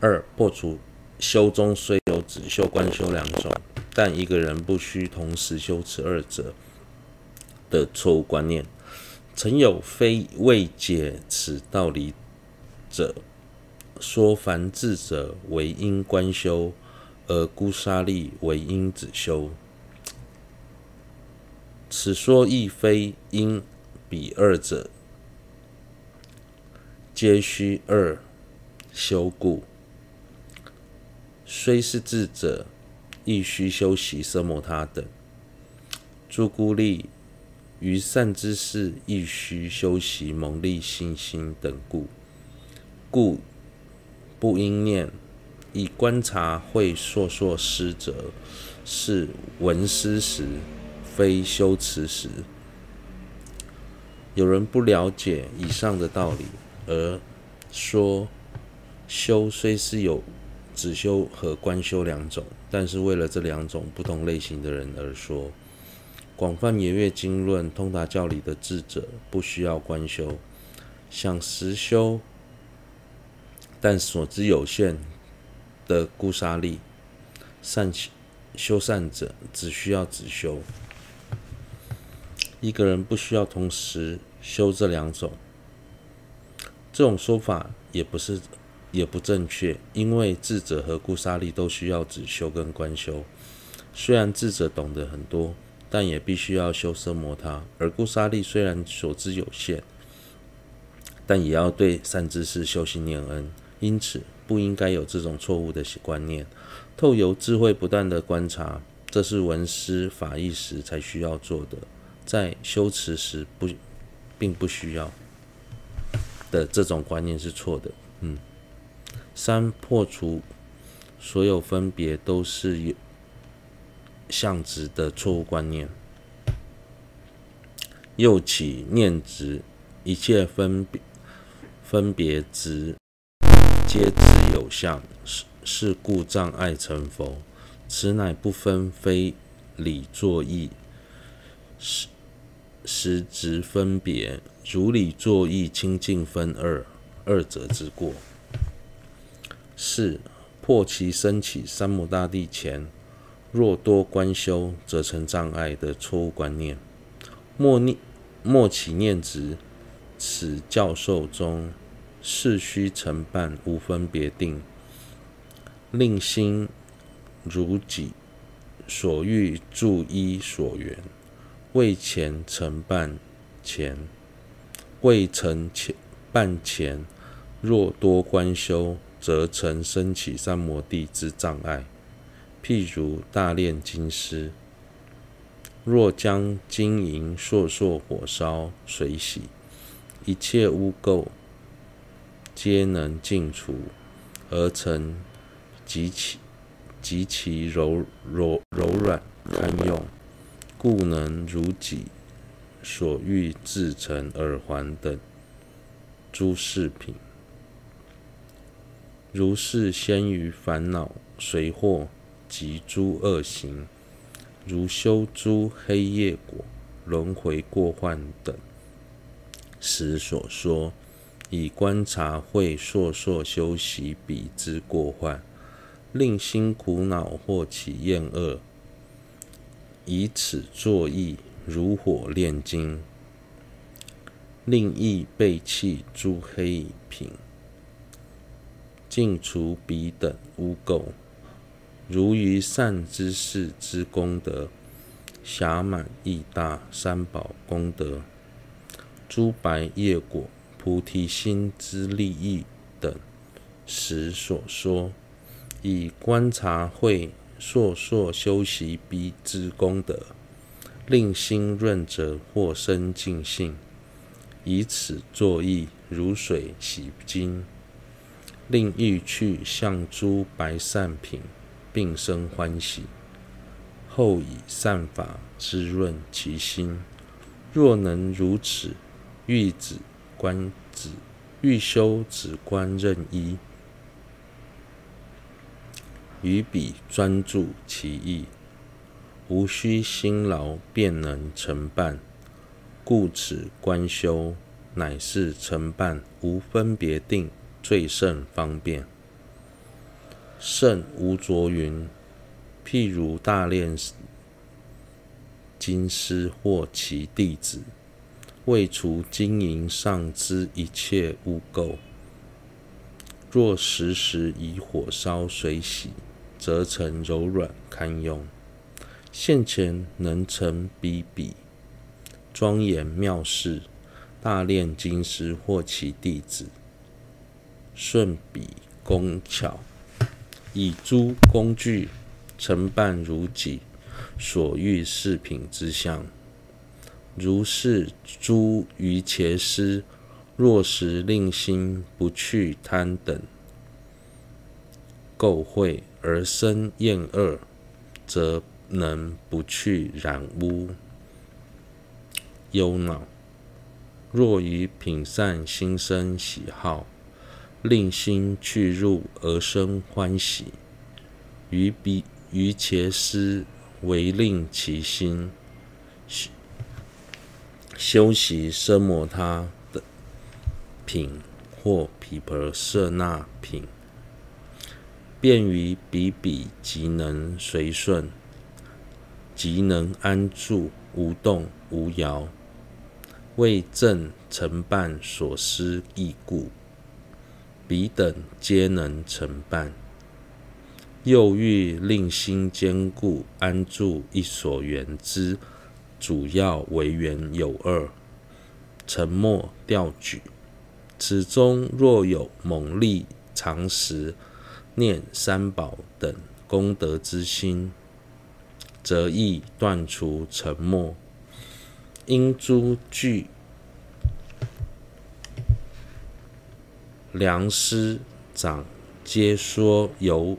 二、破除修中虽有止修、观修两种，但一个人不需同时修持二者的错误观念。曾有非未解此道理者，说凡智者为应观修，而孤沙利为应止修。此说亦非因彼二者皆须二修故。虽是智者，亦须修习奢摩他等。诸孤立于善之事，亦须修习蒙利心心等故。故不应念以观察会说说师者，是闻思时，非修持时。有人不了解以上的道理，而说修虽是有。止修和观修两种，但是为了这两种不同类型的人而说，广泛研阅经论、通达教理的智者不需要观修，想实修但所知有限的孤沙利善修善者只需要止修。一个人不需要同时修这两种，这种说法也不是。也不正确，因为智者和孤沙利都需要止修跟观修。虽然智者懂得很多，但也必须要修奢摩他；而孤沙利虽然所知有限，但也要对善知识修心念恩。因此，不应该有这种错误的观念。透由智慧不断的观察，这是闻思法义时才需要做的，在修持时不，并不需要的这种观念是错的。嗯。三、破除所有分别都是有相执的错误观念。又起念执，一切分别分别执皆执有相，是故障碍成佛。此乃不分非理作意，实实执分别，如理作意清净分二二者之过。四、破其生起三摩大地前，若多观修，则成障碍的错误观念。莫念莫起念执，此教授中是须承办无分别定，令心如己所欲住依所缘，未前承办前，未曾前办前，若多观修。则成生起三摩地之障碍。譬如大炼金师，若将金银烁烁火烧水洗，一切污垢皆能尽除，而成极其极其柔柔柔软堪用，故能如己所欲制成耳环等诸饰品。如是先于烦恼随惑及诸恶行，如修诸黑业果、轮回过患等时所说，以观察会说说修习彼之过患，令心苦恼或起厌恶，以此作意，如火炼金，令意背弃诸黑品。尽除彼等污垢，如于善知识之功德，暇满意大三宝功德，诸白业果、菩提心之利益等时所说，以观察会说说修习彼之功德，令心润泽或生净性，以此作意，如水洗金。令欲去向诸白善品，并生欢喜。后以善法滋润其心。若能如此，欲止观止，欲修止观任一，于彼专注其意，无需辛劳，便能成办。故此观修乃是成办无分别定。最胜方便。圣无着云：譬如大炼金师或其弟子，为除金银上之一切污垢，若时时以火烧水洗，则成柔软堪用。现前能成比比，庄严妙事。大炼金师或其弟子，顺彼工巧，以诸工具承办如己所欲饰品之相。如是诸瑜伽师，若时令心不去贪等垢秽而生厌恶，则能不去染污忧恼。若于品善心生喜好，令心去入而生欢喜，于彼瑜伽师唯令其心修习奢摩他的品或毗婆舍那品，便于彼彼即能随顺，即能安住无动无摇。为正承办所施义故，彼等皆能承办。又欲令心坚固安住一所缘之主要为缘有二：沉默调举。此中若有猛力常时念三宝等功德之心，则易断除沉默。因诸具良师长皆说由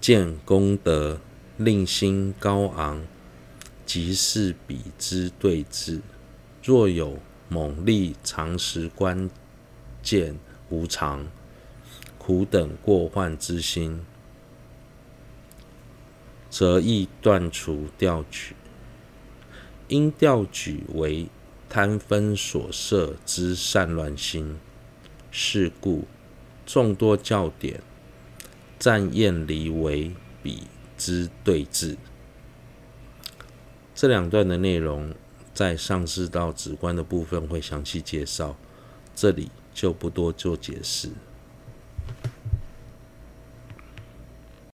见功德，令心高昂，即是彼之对治。若有猛力常时观见无常、苦等过患之心，则易断除调举。因调举为贪分所摄之散乱心，事故众多教典赞厌离为彼之对峙。这两段的内容在上师到止观的部分会详细介绍，这里就不多做解释。